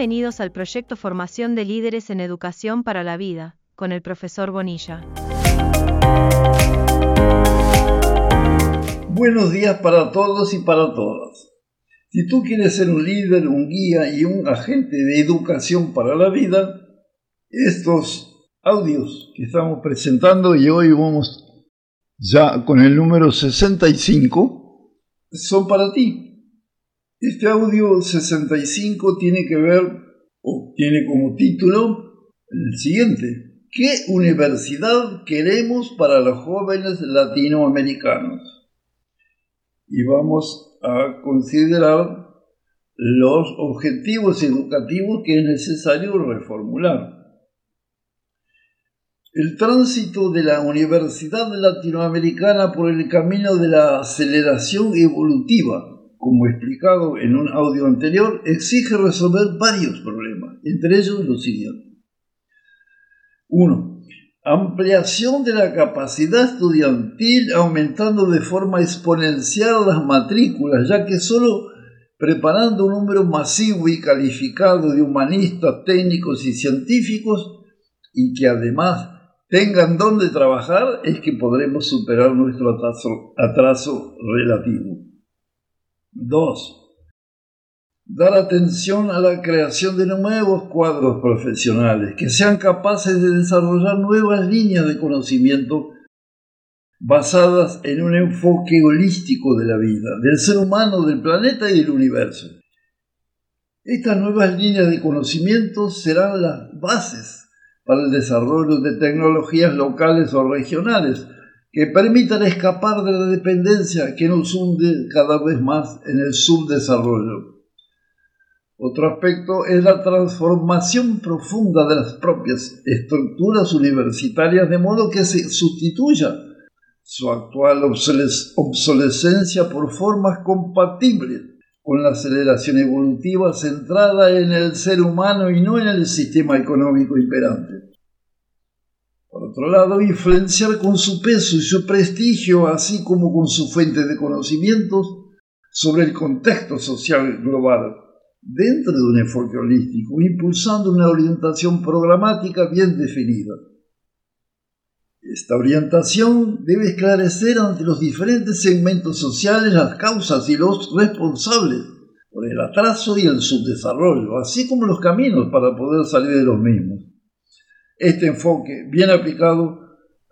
Bienvenidos al proyecto Formación de Líderes en Educación para la Vida, con el profesor Bonilla. Buenos días para todos y para todas. Si tú quieres ser un líder, un guía y un agente de educación para la vida, estos audios que estamos presentando y hoy vamos ya con el número 65 son para ti. Este audio 65 tiene que ver, o tiene como título, el siguiente. ¿Qué universidad queremos para los jóvenes latinoamericanos? Y vamos a considerar los objetivos educativos que es necesario reformular. El tránsito de la universidad latinoamericana por el camino de la aceleración evolutiva como explicado en un audio anterior, exige resolver varios problemas, entre ellos los siguientes. 1. Ampliación de la capacidad estudiantil aumentando de forma exponencial las matrículas, ya que solo preparando un número masivo y calificado de humanistas, técnicos y científicos, y que además tengan donde trabajar, es que podremos superar nuestro atraso, atraso relativo. 2. Dar atención a la creación de nuevos cuadros profesionales que sean capaces de desarrollar nuevas líneas de conocimiento basadas en un enfoque holístico de la vida, del ser humano, del planeta y del universo. Estas nuevas líneas de conocimiento serán las bases para el desarrollo de tecnologías locales o regionales, que permitan escapar de la dependencia que nos hunde cada vez más en el subdesarrollo. Otro aspecto es la transformación profunda de las propias estructuras universitarias de modo que se sustituya su actual obsolescencia por formas compatibles con la aceleración evolutiva centrada en el ser humano y no en el sistema económico imperante. Por otro lado, influenciar con su peso y su prestigio, así como con su fuente de conocimientos sobre el contexto social global, dentro de un enfoque holístico, impulsando una orientación programática bien definida. Esta orientación debe esclarecer ante los diferentes segmentos sociales las causas y los responsables por el atraso y el subdesarrollo, así como los caminos para poder salir de los mismos. Este enfoque, bien aplicado,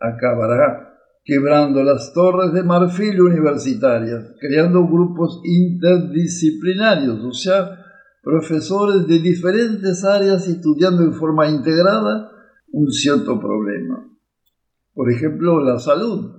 acabará quebrando las torres de marfil universitarias, creando grupos interdisciplinarios, o sea, profesores de diferentes áreas estudiando en forma integrada un cierto problema. Por ejemplo, la salud,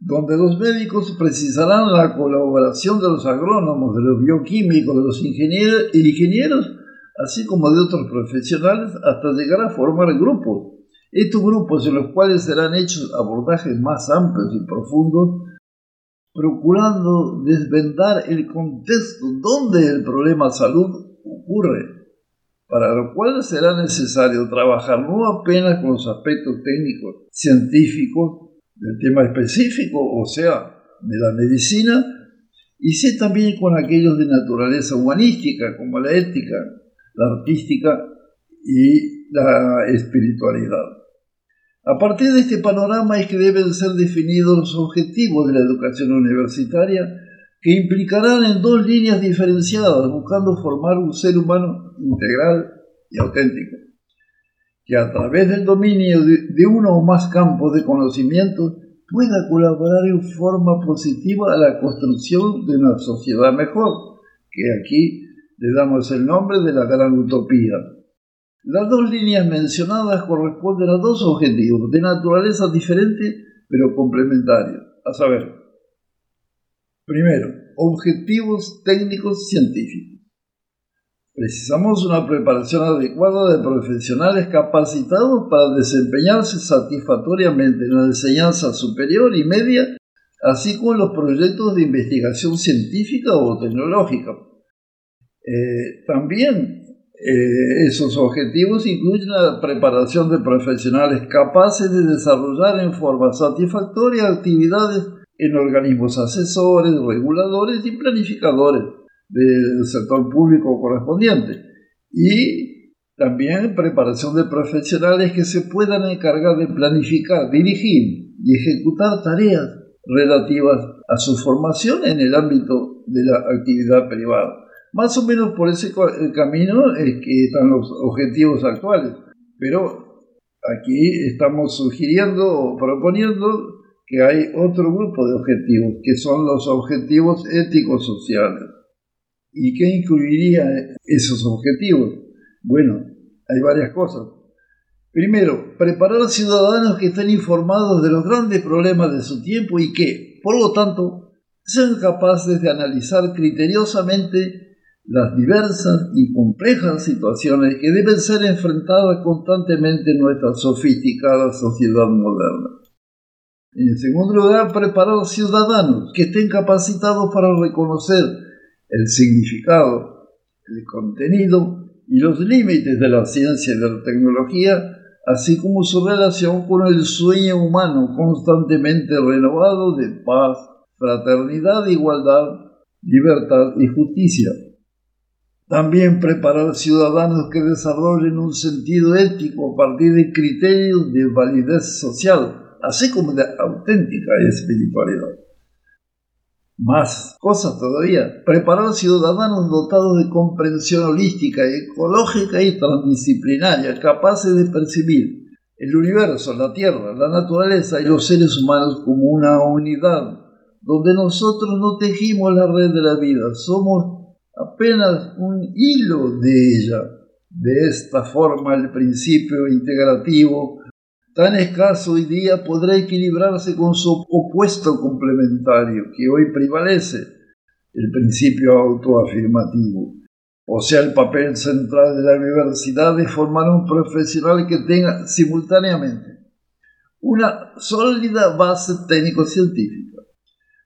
donde los médicos precisarán la colaboración de los agrónomos, de los bioquímicos, de los ingenieros, ingenieros así como de otros profesionales, hasta llegar a formar grupos. Estos grupos en los cuales serán hechos abordajes más amplios y profundos, procurando desvendar el contexto donde el problema salud ocurre, para lo cual será necesario trabajar no apenas con los aspectos técnicos, científicos del tema específico, o sea, de la medicina, y sí también con aquellos de naturaleza humanística, como la ética, la artística y la espiritualidad. A partir de este panorama es que deben ser definidos los objetivos de la educación universitaria que implicarán en dos líneas diferenciadas, buscando formar un ser humano integral y auténtico, que a través del dominio de, uno o más campos de conocimiento pueda colaborar en forma positiva a la construcción de una sociedad mejor, que aquí le damos el nombre de la gran utopía. Las dos líneas mencionadas corresponden a dos objetivos de naturaleza diferente pero complementarios, a saber, primero, objetivos técnicos científicos. Precisamos una preparación adecuada de profesionales capacitados para desempeñarse satisfactoriamente en la enseñanza superior y media, así como en los proyectos de investigación científica o tecnológica, eh, también eh, esos objetivos incluyen la preparación de profesionales capaces de desarrollar en forma satisfactoria actividades en organismos asesores, reguladores y planificadores del sector público correspondiente y También preparación de profesionales que se puedan encargar de planificar, dirigir y ejecutar tareas relativas a su formación en el ámbito de la actividad privada. Más o menos por ese camino es que están los objetivos actuales. Pero aquí estamos sugiriendo o proponiendo que hay otro grupo de objetivos, que son los objetivos éticos sociales. ¿Y qué incluiría esos objetivos? Bueno, hay varias cosas. Primero, preparar ciudadanos que estén informados de los grandes problemas de su tiempo y que, por lo tanto, sean capaces de analizar criteriosamente las diversas y complejas situaciones que deben ser enfrentadas constantemente en nuestra sofisticada sociedad moderna. En segundo lugar, preparar ciudadanos que estén capacitados para reconocer el significado, el contenido y los límites de la ciencia y de la tecnología, así como su relación con el sueño humano constantemente renovado de paz, fraternidad, igualdad, libertad y justicia. También preparar ciudadanos que desarrollen un sentido ético a partir de criterios de validez social, así como de auténtica espiritualidad. Más cosas todavía. Preparar ciudadanos dotados de comprensión holística, ecológica y transdisciplinaria, capaces de percibir el universo, la tierra, la naturaleza y los seres humanos como una unidad, donde nosotros no tejimos la red de la vida, somos apenas un hilo de ella. De esta forma el principio integrativo, tan escaso hoy día, podrá equilibrarse con su opuesto complementario, que hoy prevalece, el principio autoafirmativo. O sea, el papel central de la universidad es formar un profesional que tenga simultáneamente una sólida base técnico-científica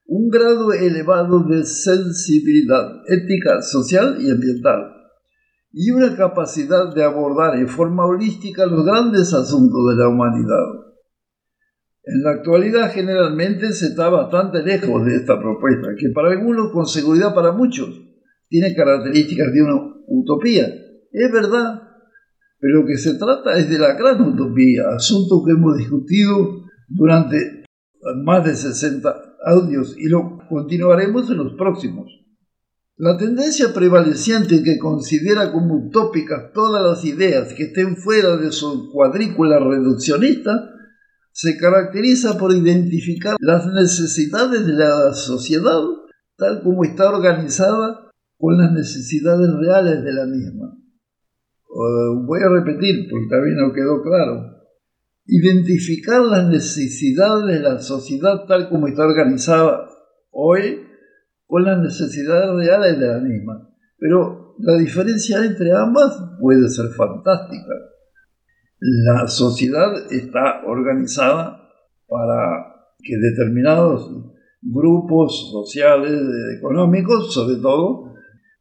un grado elevado de sensibilidad ética, social y ambiental, y una capacidad de abordar en forma holística los grandes asuntos de la humanidad. En la actualidad generalmente se está bastante lejos de esta propuesta, que para algunos, con seguridad para muchos, tiene características de una utopía. Es verdad, pero lo que se trata es de la gran utopía, asunto que hemos discutido durante más de 60 audios y lo continuaremos en los próximos. La tendencia prevaleciente que considera como utópicas todas las ideas que estén fuera de su cuadrícula reduccionista se caracteriza por identificar las necesidades de la sociedad tal como está organizada con las necesidades reales de la misma. voy a repetir porque también no quedó claro identificar las necesidades de la sociedad tal como está organizada hoy con las necesidades reales de la misma. Pero la diferencia entre ambas puede ser fantástica. La sociedad está organizada para que determinados grupos sociales, económicos, sobre todo,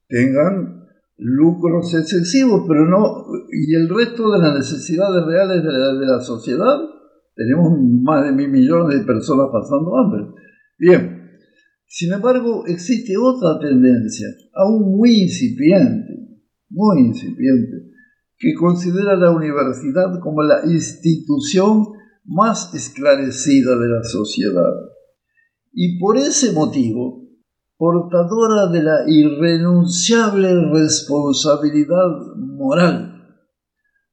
tengan lucros excesivos, pero no, y el resto de las necesidades reales de la, de la sociedad, tenemos más de mil millones de personas pasando hambre. Bien, sin embargo, existe otra tendencia, aún muy incipiente, muy incipiente, que considera la universidad como la institución más esclarecida de la sociedad. Y por ese motivo, portadora de la irrenunciable responsabilidad moral,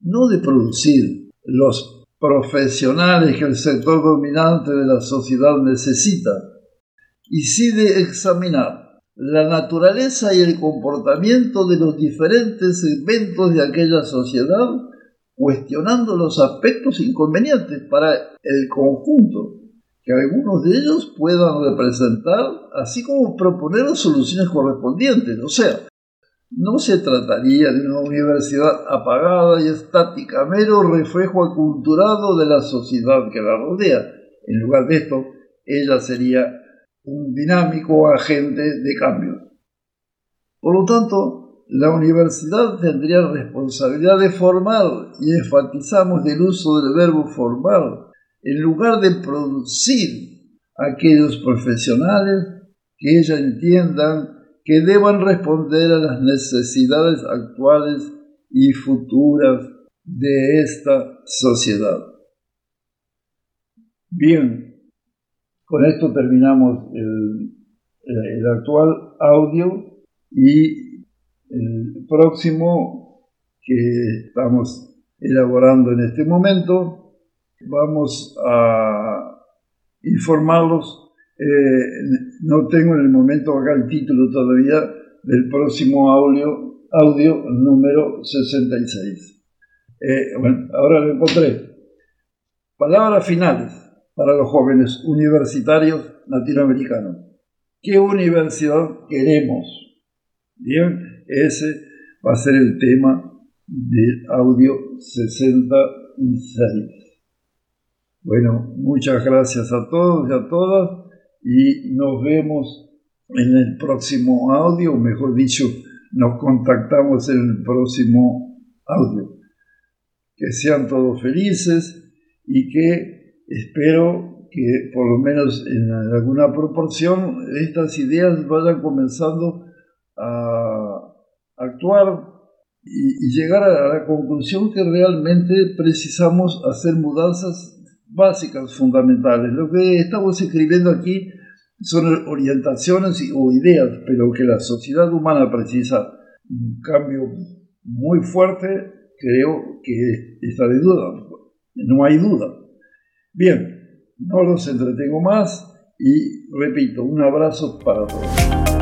no de producir los profesionales que el sector dominante de la sociedad necesita, y sí de examinar la naturaleza y el comportamiento de los diferentes segmentos de aquella sociedad, cuestionando los aspectos inconvenientes para el conjunto que algunos de ellos puedan representar, así como proponer soluciones correspondientes. O sea, no se trataría de una universidad apagada y estática, mero reflejo aculturado de la sociedad que la rodea. En lugar de esto, ella sería un dinámico agente de cambio. Por lo tanto, la universidad tendría responsabilidad de formar, y enfatizamos del uso del verbo formar, en lugar de producir aquellos profesionales que ella entiendan que deban responder a las necesidades actuales y futuras de esta sociedad. Bien, con esto terminamos el, el actual audio y el próximo que estamos elaborando en este momento. Vamos a informarlos. Eh, no tengo en el momento acá el título todavía del próximo audio, audio número 66. Eh, bueno, ahora lo encontré. Palabras finales para los jóvenes universitarios latinoamericanos. ¿Qué universidad queremos? Bien, ese va a ser el tema del audio 66. Bueno, muchas gracias a todos y a todas y nos vemos en el próximo audio, mejor dicho, nos contactamos en el próximo audio. Que sean todos felices y que espero que por lo menos en alguna proporción estas ideas vayan comenzando a actuar y, llegar a la conclusión que realmente precisamos hacer mudanzas básicas, fundamentales. Lo que estamos escribiendo aquí son orientaciones o ideas, pero que la sociedad humana precisa un cambio muy fuerte, creo que está de duda, no hay duda. Bien, no los entretengo más y repito, un abrazo para todos.